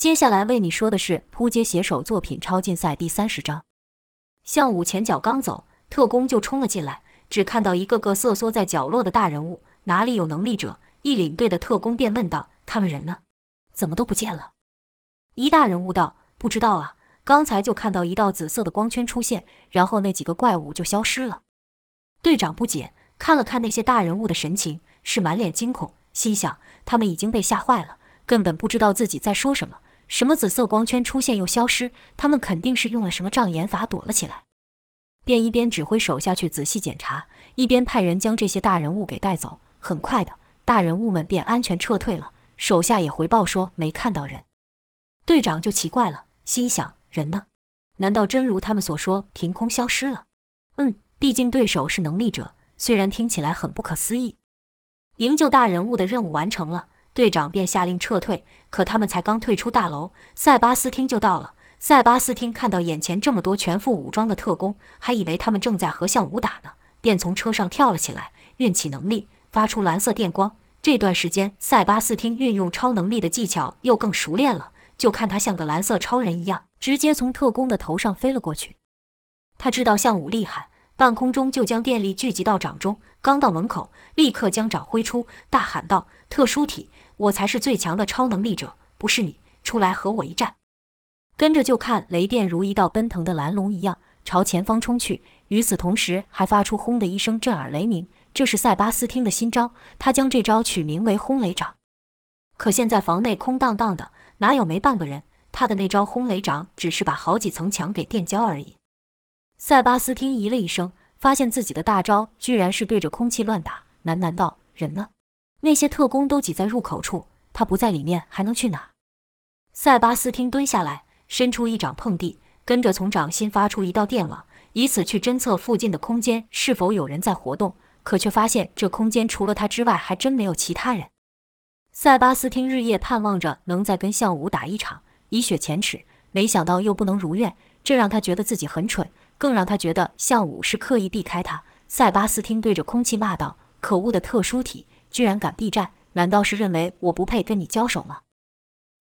接下来为你说的是扑街写手作品超竞赛第三十章。向武前脚刚走，特工就冲了进来，只看到一个个瑟缩在角落的大人物，哪里有能力者？一领队的特工便问道：“他们人呢？怎么都不见了？”一大人物道：“不知道啊，刚才就看到一道紫色的光圈出现，然后那几个怪物就消失了。”队长不解，看了看那些大人物的神情，是满脸惊恐，心想他们已经被吓坏了，根本不知道自己在说什么。什么紫色光圈出现又消失？他们肯定是用了什么障眼法躲了起来。便一边指挥手下去仔细检查，一边派人将这些大人物给带走。很快的，大人物们便安全撤退了。手下也回报说没看到人。队长就奇怪了，心想人呢？难道真如他们所说，凭空消失了？嗯，毕竟对手是能力者，虽然听起来很不可思议。营救大人物的任务完成了。队长便下令撤退，可他们才刚退出大楼，塞巴斯汀就到了。塞巴斯汀看到眼前这么多全副武装的特工，还以为他们正在和向武打呢，便从车上跳了起来，运起能力发出蓝色电光。这段时间，塞巴斯汀运用超能力的技巧又更熟练了，就看他像个蓝色超人一样，直接从特工的头上飞了过去。他知道向武厉害，半空中就将电力聚集到掌中，刚到门口，立刻将掌挥出，大喊道：“特殊体！”我才是最强的超能力者，不是你！出来和我一战！跟着就看雷电如一道奔腾的蓝龙一样朝前方冲去，与此同时还发出轰的一声震耳雷鸣。这是塞巴斯汀的新招，他将这招取名为轰雷掌。可现在房内空荡荡的，哪有没半个人？他的那招轰雷掌只是把好几层墙给电焦而已。塞巴斯汀咦了一声，发现自己的大招居然是对着空气乱打，喃喃道：“人呢？”那些特工都挤在入口处，他不在里面还能去哪？塞巴斯汀蹲下来，伸出一掌碰地，跟着从掌心发出一道电网，以此去侦测附近的空间是否有人在活动。可却发现这空间除了他之外，还真没有其他人。塞巴斯汀日夜盼望着能再跟项武打一场，以雪前耻，没想到又不能如愿，这让他觉得自己很蠢，更让他觉得项武是刻意避开他。塞巴斯汀对着空气骂道：“可恶的特殊体！”居然敢避战，难道是认为我不配跟你交手吗？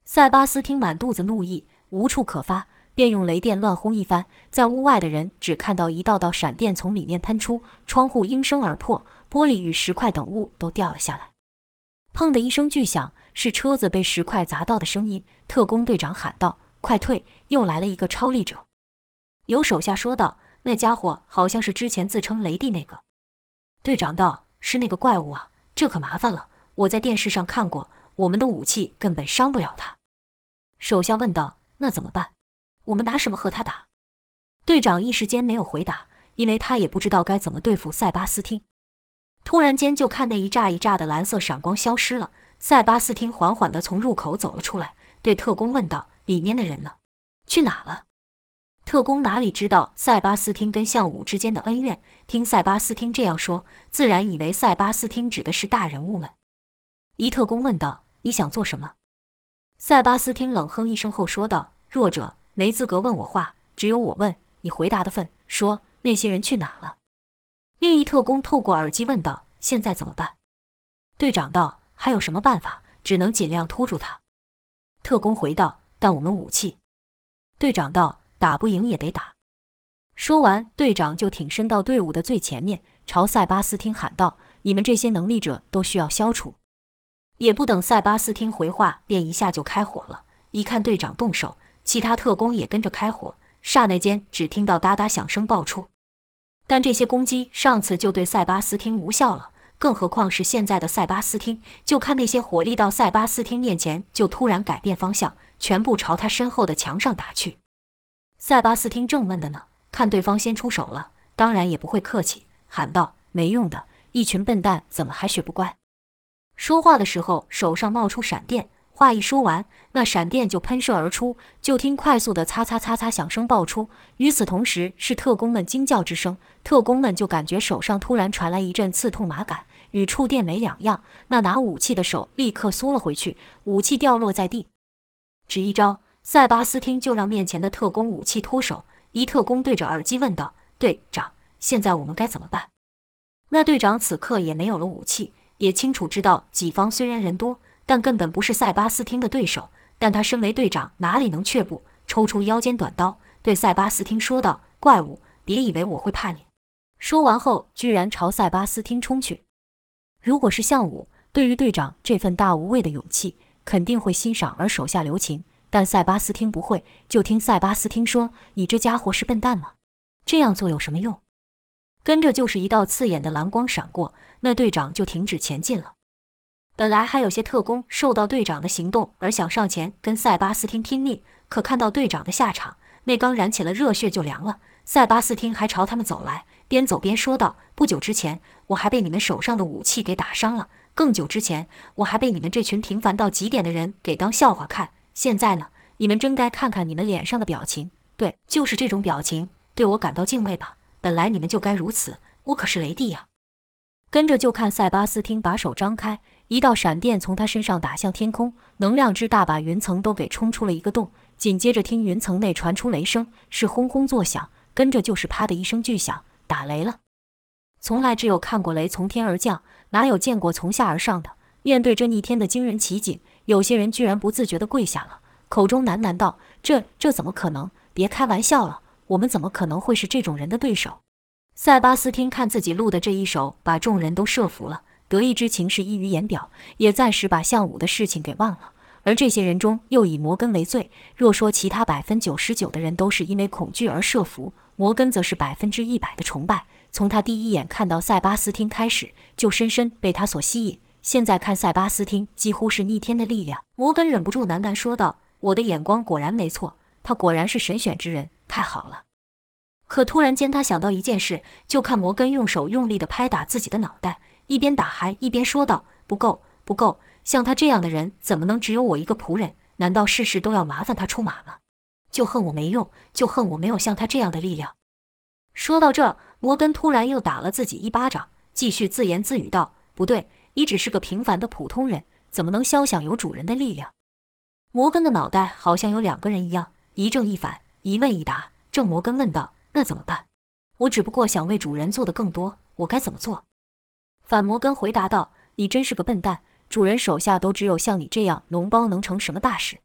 塞巴斯听满肚子怒意，无处可发，便用雷电乱轰一番。在屋外的人只看到一道道闪电从里面喷出，窗户应声而破，玻璃与石块等物都掉了下来。砰的一声巨响，是车子被石块砸到的声音。特工队长喊道：“快退！又来了一个超力者！”有手下说道：“那家伙好像是之前自称雷帝那个。”队长道：“是那个怪物啊。”这可麻烦了，我在电视上看过，我们的武器根本伤不了他。手下问道：“那怎么办？我们拿什么和他打？”队长一时间没有回答，因为他也不知道该怎么对付塞巴斯汀。突然间，就看那一炸一炸的蓝色闪光消失了，塞巴斯汀缓缓地从入口走了出来，对特工问道：“里面的人呢？去哪了？”特工哪里知道塞巴斯汀跟项武之间的恩怨？听塞巴斯汀这样说，自然以为塞巴斯汀指的是大人物们。一特工问道：“你想做什么？”塞巴斯汀冷哼一声后说道：“弱者没资格问我话，只有我问你回答的份。说那些人去哪了？”另一特工透过耳机问道：“现在怎么办？”队长道：“还有什么办法？只能尽量拖住他。”特工回道：“但我们武器。”队长道。打不赢也得打。说完，队长就挺身到队伍的最前面，朝塞巴斯汀喊道：“你们这些能力者都需要消除。”也不等塞巴斯汀回话，便一下就开火了。一看队长动手，其他特工也跟着开火。刹那间，只听到哒哒响声爆出。但这些攻击上次就对塞巴斯汀无效了，更何况是现在的塞巴斯汀？就看那些火力到塞巴斯汀面前，就突然改变方向，全部朝他身后的墙上打去。塞巴斯汀正闷的呢，看对方先出手了，当然也不会客气，喊道：“没用的，一群笨蛋，怎么还学不乖？”说话的时候，手上冒出闪电，话一说完，那闪电就喷射而出，就听快速的“擦擦擦擦”响声爆出。与此同时，是特工们惊叫之声，特工们就感觉手上突然传来一阵刺痛麻感，与触电没两样。那拿武器的手立刻缩了回去，武器掉落在地，只一招。塞巴斯汀就让面前的特工武器脱手，一特工对着耳机问道：“队长，现在我们该怎么办？”那队长此刻也没有了武器，也清楚知道己方虽然人多，但根本不是塞巴斯汀的对手。但他身为队长，哪里能却步？抽出腰间短刀，对塞巴斯汀说道：“怪物，别以为我会怕你！”说完后，居然朝塞巴斯汀冲去。如果是项武，对于队长这份大无畏的勇气，肯定会欣赏而手下留情。但塞巴斯汀不会，就听塞巴斯汀说：“你这家伙是笨蛋吗？这样做有什么用？”跟着就是一道刺眼的蓝光闪过，那队长就停止前进了。本来还有些特工受到队长的行动而想上前跟塞巴斯汀拼命，可看到队长的下场，那刚燃起了热血就凉了。塞巴斯汀还朝他们走来，边走边说道：“不久之前，我还被你们手上的武器给打伤了；更久之前，我还被你们这群平凡到极点的人给当笑话看。现在呢，你们真该看看你们脸上的表情，对，就是这种表情，对我感到敬畏吧。本来你们就该如此，我可是雷帝呀！”跟着就看塞巴斯汀把手张开。一道闪电从他身上打向天空，能量之大，把云层都给冲出了一个洞。紧接着，听云层内传出雷声，是轰轰作响，跟着就是啪的一声巨响，打雷了。从来只有看过雷从天而降，哪有见过从下而上的？面对这逆天的惊人奇景，有些人居然不自觉地跪下了，口中喃喃道：“这这怎么可能？别开玩笑了，我们怎么可能会是这种人的对手？”塞巴斯汀看自己录的这一手，把众人都设服了。得意之情是溢于言表，也暂时把项武的事情给忘了。而这些人中，又以摩根为最。若说其他百分九十九的人都是因为恐惧而设伏，摩根则是百分之一百的崇拜。从他第一眼看到塞巴斯汀开始，就深深被他所吸引。现在看塞巴斯汀，几乎是逆天的力量。摩根忍不住喃喃说道：“我的眼光果然没错，他果然是神选之人，太好了。”可突然间，他想到一件事，就看摩根用手用力地拍打自己的脑袋。一边打还一边说道：“不够，不够！像他这样的人，怎么能只有我一个仆人？难道事事都要麻烦他出马吗？就恨我没用，就恨我没有像他这样的力量。”说到这，摩根突然又打了自己一巴掌，继续自言自语道：“不对，你只是个平凡的普通人，怎么能肖想有主人的力量？”摩根的脑袋好像有两个人一样，一正一反，一问一答。正摩根问道：“那怎么办？我只不过想为主人做的更多，我该怎么做？”反摩根回答道：“你真是个笨蛋，主人手下都只有像你这样脓包，能成什么大事？”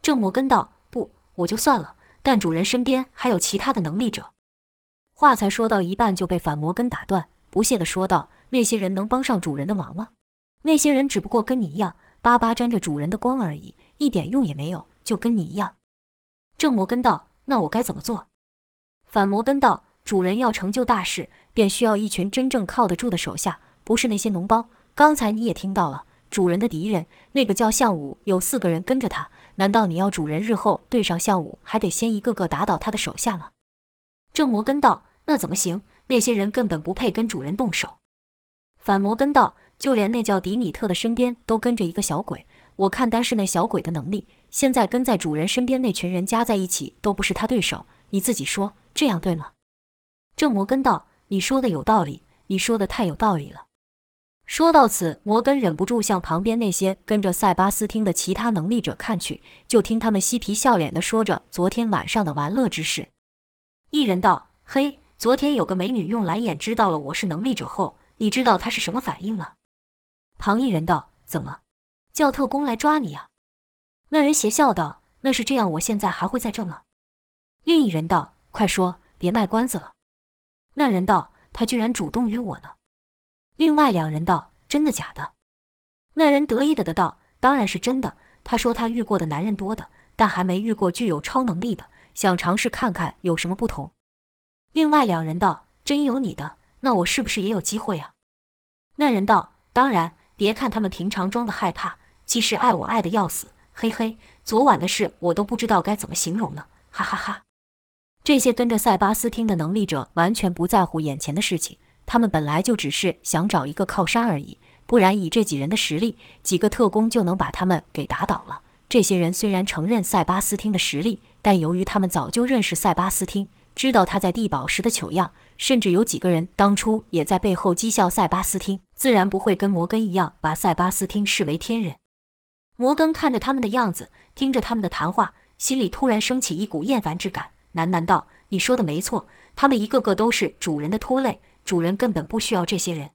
正摩根道：“不，我就算了，但主人身边还有其他的能力者。”话才说到一半，就被反摩根打断，不屑地说道：“那些人能帮上主人的忙吗？那些人只不过跟你一样，巴巴沾着主人的光而已，一点用也没有，就跟你一样。”正摩根道：“那我该怎么做？”反摩根道：“主人要成就大事。”便需要一群真正靠得住的手下，不是那些脓包。刚才你也听到了，主人的敌人那个叫项武，有四个人跟着他。难道你要主人日后对上项武，还得先一个个打倒他的手下吗？正摩根道：“那怎么行？那些人根本不配跟主人动手。”反摩根道：“就连那叫迪米特的身边都跟着一个小鬼，我看单是那小鬼的能力，现在跟在主人身边那群人加在一起都不是他对手。你自己说，这样对吗？”正摩根道。你说的有道理，你说的太有道理了。说到此，摩根忍不住向旁边那些跟着塞巴斯汀的其他能力者看去，就听他们嬉皮笑脸地说着昨天晚上的玩乐之事。一人道：“嘿，昨天有个美女用蓝眼知道了我是能力者后，你知道他是什么反应吗？”旁一人道：“怎么，叫特工来抓你呀？”那人邪笑道：“那是这样，我现在还会在这吗？”另一人道：“快说，别卖关子了。”那人道：“他居然主动约我呢。”另外两人道：“真的假的？”那人得意的的道：“当然是真的。他说他遇过的男人多的，但还没遇过具有超能力的，想尝试看看有什么不同。”另外两人道：“真有你的，那我是不是也有机会啊？”那人道：“当然，别看他们平常装的害怕，其实爱我爱的要死。嘿嘿，昨晚的事我都不知道该怎么形容呢，哈哈哈。”这些跟着塞巴斯汀的能力者完全不在乎眼前的事情，他们本来就只是想找一个靠山而已。不然以这几人的实力，几个特工就能把他们给打倒了。这些人虽然承认塞巴斯汀的实力，但由于他们早就认识塞巴斯汀，知道他在地堡时的糗样，甚至有几个人当初也在背后讥笑塞巴斯汀，自然不会跟摩根一样把塞巴斯汀视为天人。摩根看着他们的样子，听着他们的谈话，心里突然升起一股厌烦之感。喃喃道：“你说的没错，他们一个个都是主人的拖累，主人根本不需要这些人。”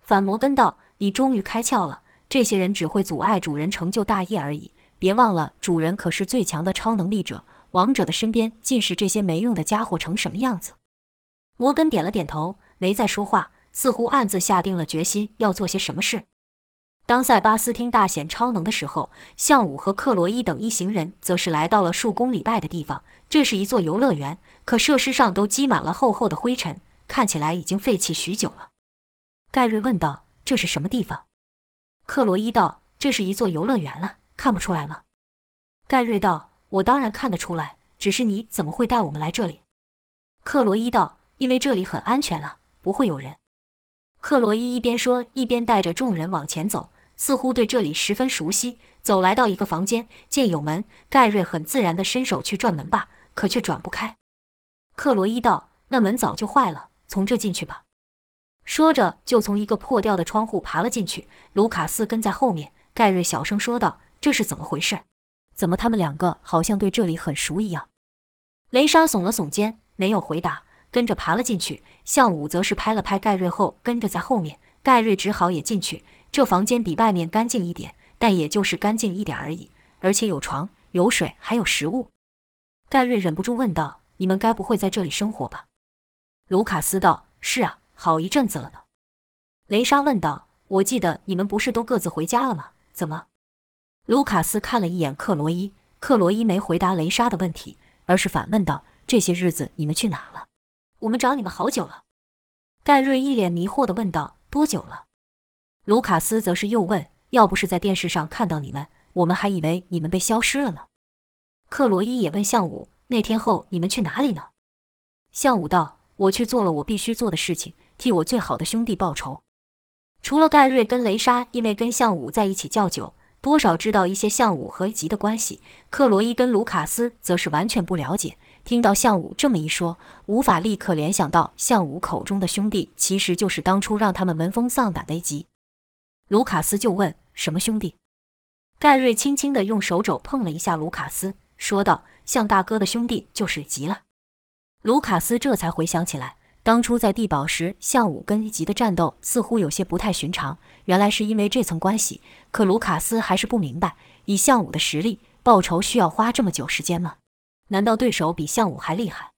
反摩根道：“你终于开窍了，这些人只会阻碍主人成就大业而已。别忘了，主人可是最强的超能力者，王者的身边尽是这些没用的家伙，成什么样子？”摩根点了点头，没再说话，似乎暗自下定了决心要做些什么事。当塞巴斯汀大显超能的时候，向武和克罗伊等一行人则是来到了数公里外的地方。这是一座游乐园，可设施上都积满了厚厚的灰尘，看起来已经废弃许久了。盖瑞问道：“这是什么地方？”克罗伊道：“这是一座游乐园了，看不出来吗？”盖瑞道：“我当然看得出来，只是你怎么会带我们来这里？”克罗伊道：“因为这里很安全了，不会有人。”克罗伊一边说，一边带着众人往前走。似乎对这里十分熟悉，走来到一个房间，见有门，盖瑞很自然地伸手去转门把，可却转不开。克罗伊道：“那门早就坏了，从这进去吧。”说着，就从一个破掉的窗户爬了进去。卢卡斯跟在后面。盖瑞小声说道：“这是怎么回事？怎么他们两个好像对这里很熟一样？”雷莎耸了耸肩，没有回答，跟着爬了进去。向武则是拍了拍盖瑞后，跟着在后面。盖瑞只好也进去。这房间比外面干净一点，但也就是干净一点而已，而且有床、有水，还有食物。盖瑞忍不住问道：“你们该不会在这里生活吧？”卢卡斯道：“是啊，好一阵子了呢。”雷莎问道：“我记得你们不是都各自回家了吗？怎么？”卢卡斯看了一眼克罗伊，克罗伊没回答雷莎的问题，而是反问道：“这些日子你们去哪了？我们找你们好久了。”盖瑞一脸迷惑地问道：“多久了？”卢卡斯则是又问：“要不是在电视上看到你们，我们还以为你们被消失了呢。”克罗伊也问向武：“那天后你们去哪里呢？”向武道：“我去做了我必须做的事情，替我最好的兄弟报仇。”除了盖瑞跟雷莎，因为跟向武在一起较久，多少知道一些向武和吉的关系。克罗伊跟卢卡斯则是完全不了解。听到向武这么一说，无法立刻联想到向武口中的兄弟，其实就是当初让他们闻风丧胆的吉。卢卡斯就问：“什么兄弟？”盖瑞轻轻地用手肘碰了一下卢卡斯，说道：“向大哥的兄弟就是吉了。”卢卡斯这才回想起来，当初在地堡时，向武跟吉的战斗似乎有些不太寻常，原来是因为这层关系。可卢卡斯还是不明白，以向武的实力报仇需要花这么久时间吗？难道对手比向武还厉害？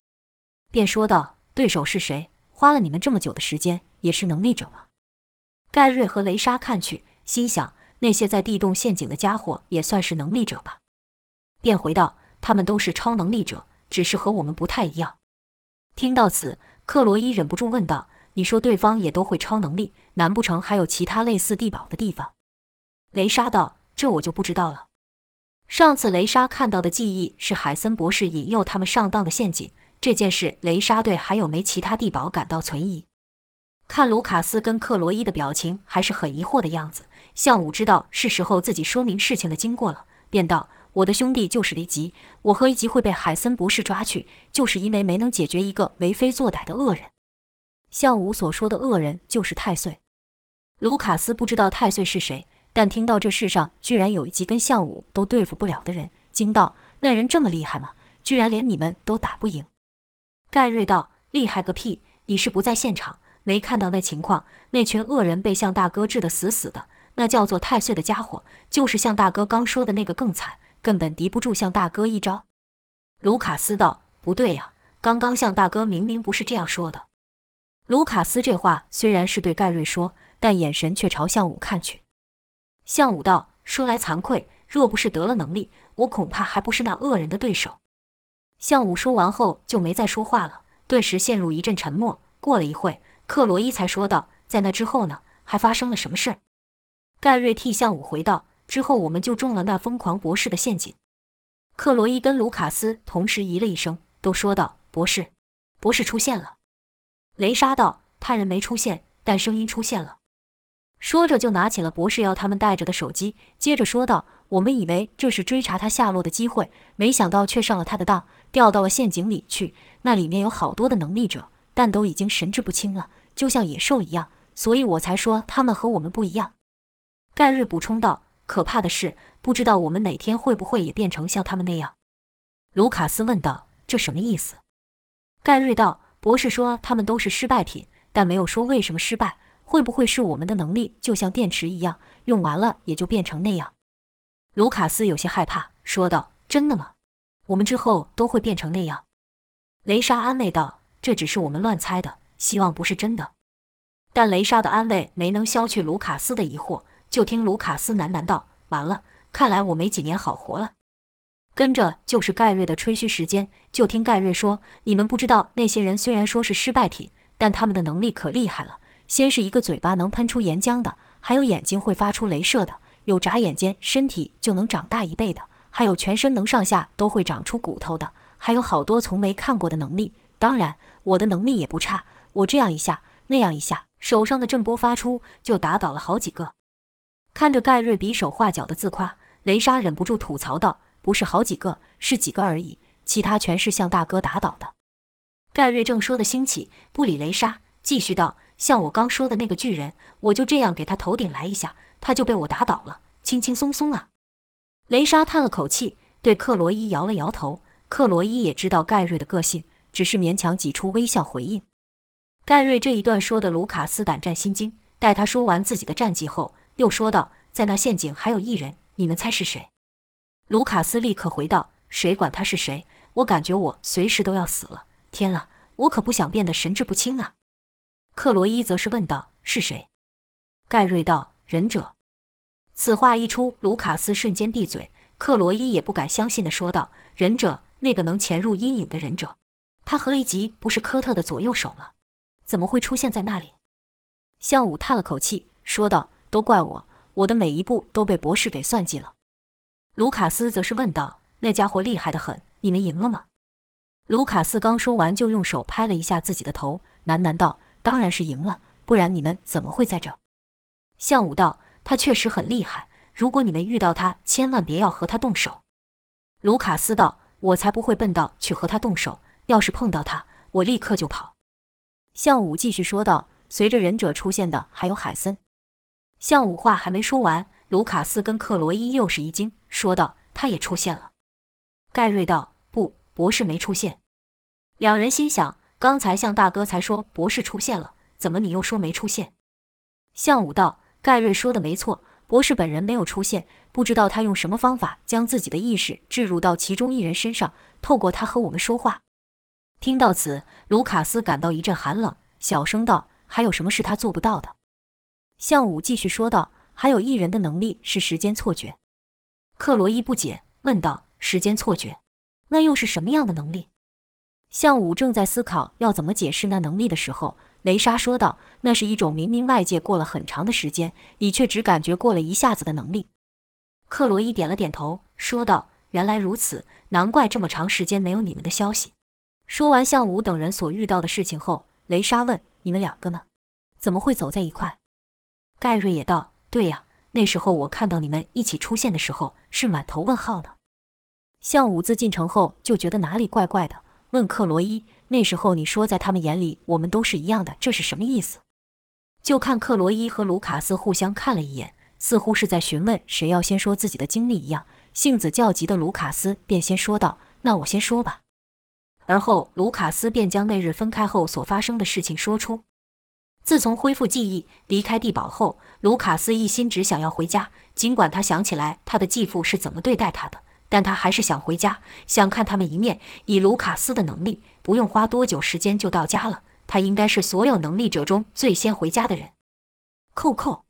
便说道：“对手是谁？花了你们这么久的时间，也是能力者吗？”盖瑞和雷莎看去，心想那些在地洞陷阱的家伙也算是能力者吧，便回道：“他们都是超能力者，只是和我们不太一样。”听到此，克罗伊忍不住问道：“你说对方也都会超能力，难不成还有其他类似地堡的地方？”雷莎道：“这我就不知道了。上次雷莎看到的记忆是海森博士引诱他们上当的陷阱，这件事雷莎对还有没其他地堡感到存疑。”看卢卡斯跟克罗伊的表情，还是很疑惑的样子。向武知道是时候自己说明事情的经过了，便道：“我的兄弟就是雷吉，我和一吉会被海森博士抓去，就是因为没能解决一个为非作歹的恶人。”向武所说的恶人就是太岁。卢卡斯不知道太岁是谁，但听到这世上居然有一级跟向武都对付不了的人，惊道：“那人这么厉害吗？居然连你们都打不赢？”盖瑞道：“厉害个屁！你是不在现场。”没看到那情况，那群恶人被向大哥治得死死的，那叫做太岁的家伙，就是向大哥刚说的那个更惨，根本敌不住向大哥一招。卢卡斯道：“不对呀，刚刚向大哥明明不是这样说的。”卢卡斯这话虽然是对盖瑞说，但眼神却朝向武看去。向武道：“说来惭愧，若不是得了能力，我恐怕还不是那恶人的对手。”向武说完后就没再说话了，顿时陷入一阵沉默。过了一会。克罗伊才说道：“在那之后呢？还发生了什么事？”盖瑞替向武回道：“之后我们就中了那疯狂博士的陷阱。”克罗伊跟卢卡斯同时咦了一声，都说道：“博士，博士出现了。”雷莎道：“他人没出现，但声音出现了。”说着就拿起了博士要他们带着的手机，接着说道：“我们以为这是追查他下落的机会，没想到却上了他的当，掉到了陷阱里去。那里面有好多的能力者，但都已经神志不清了。”就像野兽一样，所以我才说他们和我们不一样。盖瑞补充道：“可怕的是，不知道我们哪天会不会也变成像他们那样。”卢卡斯问道：“这什么意思？”盖瑞道：“博士说他们都是失败品，但没有说为什么失败。会不会是我们的能力就像电池一样，用完了也就变成那样？”卢卡斯有些害怕，说道：“真的吗？我们之后都会变成那样？”雷莎安慰道：“这只是我们乱猜的，希望不是真的。”但雷莎的安慰没能消去卢卡斯的疑惑，就听卢卡斯喃喃道：“完了，看来我没几年好活了。”跟着就是盖瑞的吹嘘时间，就听盖瑞说：“你们不知道，那些人虽然说是失败品，但他们的能力可厉害了。先是一个嘴巴能喷出岩浆的，还有眼睛会发出镭射的。”有眨眼间身体就能长大一倍的，还有全身能上下都会长出骨头的，还有好多从没看过的能力。当然，我的能力也不差，我这样一下，那样一下，手上的震波发出，就打倒了好几个。看着盖瑞比手画脚的自夸，雷莎忍不住吐槽道：“不是好几个，是几个而已，其他全是向大哥打倒的。”盖瑞正说的兴起，不理雷莎，继续道：“像我刚说的那个巨人，我就这样给他头顶来一下。”他就被我打倒了，轻轻松松啊！雷莎叹了口气，对克罗伊摇了摇头。克罗伊也知道盖瑞的个性，只是勉强挤出微笑回应。盖瑞这一段说的卢卡斯胆战心惊。待他说完自己的战绩后，又说道：“在那陷阱还有一人，你们猜是谁？”卢卡斯立刻回道：“谁管他是谁？我感觉我随时都要死了。天啊，我可不想变得神志不清啊！”克罗伊则是问道：“是谁？”盖瑞道。忍者，此话一出，卢卡斯瞬间闭嘴。克罗伊也不敢相信的说道：“忍者，那个能潜入阴影的忍者，他和雷吉不是科特的左右手吗？怎么会出现在那里？”向武叹了口气，说道：“都怪我，我的每一步都被博士给算计了。”卢卡斯则是问道：“那家伙厉害的很，你们赢了吗？”卢卡斯刚说完，就用手拍了一下自己的头，喃喃道：“当然是赢了，不然你们怎么会在这？”向武道，他确实很厉害。如果你们遇到他，千万别要和他动手。卢卡斯道：“我才不会笨到去和他动手。要是碰到他，我立刻就跑。”向武继续说道：“随着忍者出现的还有海森。”向武话还没说完，卢卡斯跟克罗伊又是一惊，说道：“他也出现了。”盖瑞道：“不，博士没出现。”两人心想：刚才向大哥才说博士出现了，怎么你又说没出现？向武道。盖瑞说的没错，博士本人没有出现，不知道他用什么方法将自己的意识置入到其中一人身上，透过他和我们说话。听到此，卢卡斯感到一阵寒冷，小声道：“还有什么是他做不到的？”向武继续说道：“还有一人的能力是时间错觉。”克罗伊不解问道：“时间错觉？那又是什么样的能力？”向武正在思考要怎么解释那能力的时候。雷莎说道：“那是一种明明外界过了很长的时间，你却只感觉过了一下子的能力。”克罗伊点了点头，说道：“原来如此，难怪这么长时间没有你们的消息。”说完向武等人所遇到的事情后，雷莎问：“你们两个呢？怎么会走在一块？”盖瑞也道：“对呀，那时候我看到你们一起出现的时候，是满头问号的。”向武自进城后就觉得哪里怪怪的，问克罗伊。那时候你说在他们眼里我们都是一样的，这是什么意思？就看克罗伊和卢卡斯互相看了一眼，似乎是在询问谁要先说自己的经历一样。性子较急的卢卡斯便先说道：“那我先说吧。”而后卢卡斯便将那日分开后所发生的事情说出。自从恢复记忆、离开地堡后，卢卡斯一心只想要回家，尽管他想起来他的继父是怎么对待他的。但他还是想回家，想看他们一面。以卢卡斯的能力，不用花多久时间就到家了。他应该是所有能力者中最先回家的人。扣扣，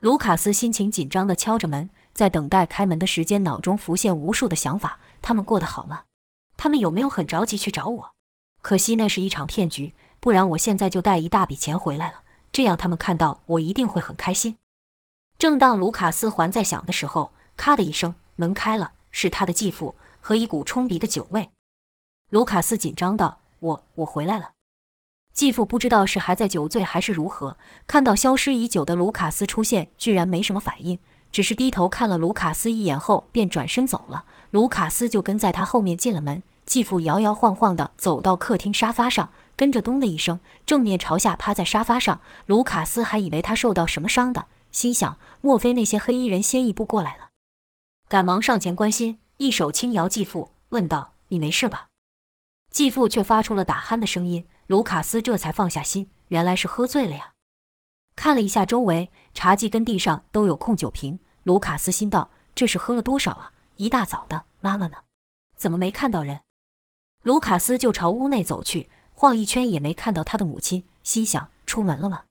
卢卡斯心情紧张地敲着门，在等待开门的时间，脑中浮现无数的想法。他们过得好吗？他们有没有很着急去找我？可惜那是一场骗局，不然我现在就带一大笔钱回来了。这样他们看到我一定会很开心。正当卢卡斯还在想的时候，咔的一声，门开了。是他的继父和一股冲鼻的酒味，卢卡斯紧张道：“我我回来了。”继父不知道是还在酒醉还是如何，看到消失已久的卢卡斯出现，居然没什么反应，只是低头看了卢卡斯一眼后便转身走了。卢卡斯就跟在他后面进了门。继父摇摇晃晃地走到客厅沙发上，跟着咚的一声，正面朝下趴在沙发上。卢卡斯还以为他受到什么伤的，心想：莫非那些黑衣人先一步过来了？赶忙上前关心，一手轻摇继父，问道：“你没事吧？”继父却发出了打鼾的声音。卢卡斯这才放下心，原来是喝醉了呀。看了一下周围，茶几跟地上都有空酒瓶。卢卡斯心道：“这是喝了多少啊？一大早的，妈妈呢？怎么没看到人？卢卡斯就朝屋内走去，晃一圈也没看到他的母亲，心想：出门了吗？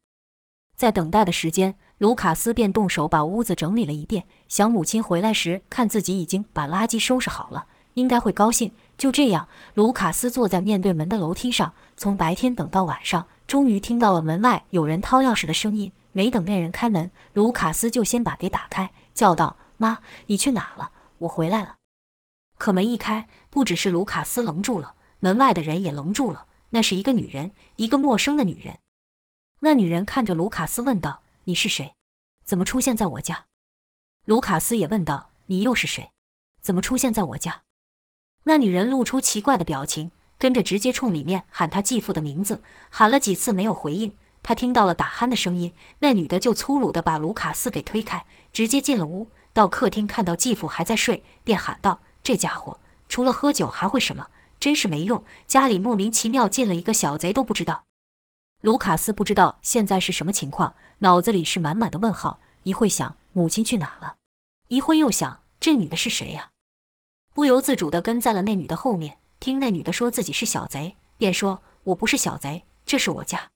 在等待的时间，卢卡斯便动手把屋子整理了一遍，想母亲回来时看自己已经把垃圾收拾好了，应该会高兴。就这样，卢卡斯坐在面对门的楼梯上，从白天等到晚上，终于听到了门外有人掏钥匙的声音。没等那人开门，卢卡斯就先把给打开，叫道：“妈，你去哪了？我回来了。”可门一开，不只是卢卡斯愣住了，门外的人也愣住了。那是一个女人，一个陌生的女人。那女人看着卢卡斯问道：“你是谁？怎么出现在我家？”卢卡斯也问道：“你又是谁？怎么出现在我家？”那女人露出奇怪的表情，跟着直接冲里面喊她继父的名字，喊了几次没有回应。他听到了打鼾的声音，那女的就粗鲁地把卢卡斯给推开，直接进了屋。到客厅看到继父还在睡，便喊道：“这家伙除了喝酒还会什么？真是没用！家里莫名其妙进了一个小贼都不知道。”卢卡斯不知道现在是什么情况，脑子里是满满的问号。一会想母亲去哪了，一会又想这女的是谁呀？不由自主地跟在了那女的后面。听那女的说自己是小贼，便说：“我不是小贼，这是我家。”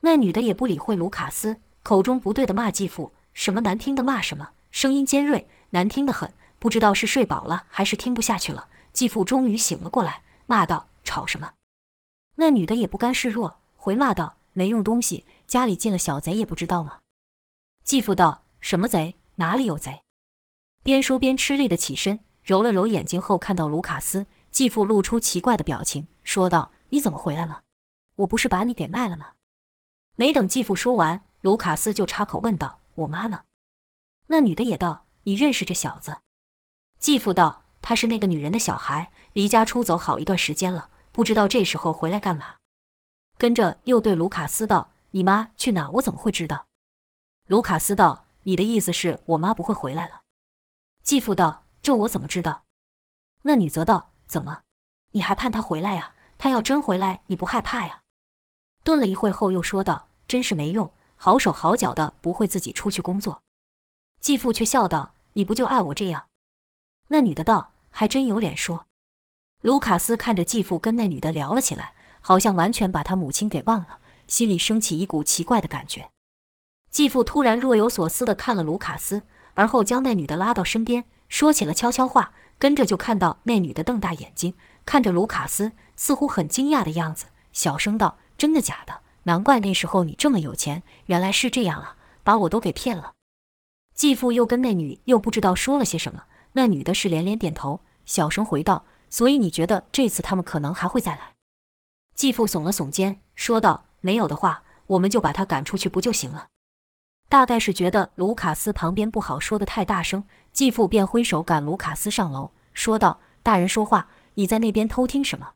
那女的也不理会卢卡斯，口中不对的骂继父，什么难听的骂什么，声音尖锐，难听的很。不知道是睡饱了还是听不下去了，继父终于醒了过来，骂道：“吵什么？”那女的也不甘示弱，回骂道：“没用东西，家里进了小贼也不知道吗？”继父道：“什么贼？哪里有贼？”边说边吃力的起身，揉了揉眼睛后看到卢卡斯，继父露出奇怪的表情，说道：“你怎么回来了？我不是把你给卖了吗？”没等继父说完，卢卡斯就插口问道：“我妈呢？”那女的也道：“你认识这小子？”继父道：“他是那个女人的小孩，离家出走好一段时间了，不知道这时候回来干嘛。”跟着又对卢卡斯道：“你妈去哪？我怎么会知道？”卢卡斯道：“你的意思是我妈不会回来了？”继父道：“这我怎么知道？”那女则道：“怎么？你还盼她回来呀？她要真回来，你不害怕呀？”顿了一会后，又说道：“真是没用，好手好脚的，不会自己出去工作。”继父却笑道：“你不就爱我这样？”那女的道：“还真有脸说。”卢卡斯看着继父跟那女的聊了起来，好像完全把他母亲给忘了，心里升起一股奇怪的感觉。继父突然若有所思地看了卢卡斯，而后将那女的拉到身边，说起了悄悄话，跟着就看到那女的瞪大眼睛看着卢卡斯，似乎很惊讶的样子，小声道。真的假的？难怪那时候你这么有钱，原来是这样啊！把我都给骗了。继父又跟那女又不知道说了些什么，那女的是连连点头，小声回道：“所以你觉得这次他们可能还会再来？”继父耸了耸肩，说道：“没有的话，我们就把他赶出去不就行了？”大概是觉得卢卡斯旁边不好说的太大声，继父便挥手赶卢卡斯上楼，说道：“大人说话，你在那边偷听什么？”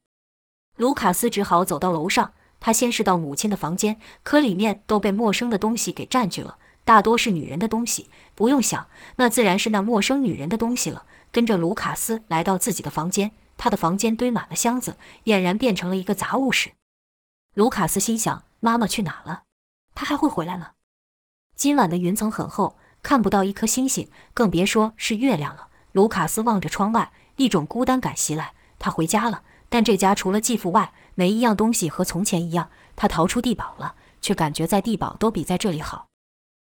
卢卡斯只好走到楼上。他先是到母亲的房间，可里面都被陌生的东西给占据了，大多是女人的东西。不用想，那自然是那陌生女人的东西了。跟着卢卡斯来到自己的房间，他的房间堆满了箱子，俨然变成了一个杂物室。卢卡斯心想：妈妈去哪了？她还会回来吗？今晚的云层很厚，看不到一颗星星，更别说是月亮了。卢卡斯望着窗外，一种孤单感袭来。他回家了。但这家除了继父外，没一样东西和从前一样。他逃出地堡了，却感觉在地堡都比在这里好。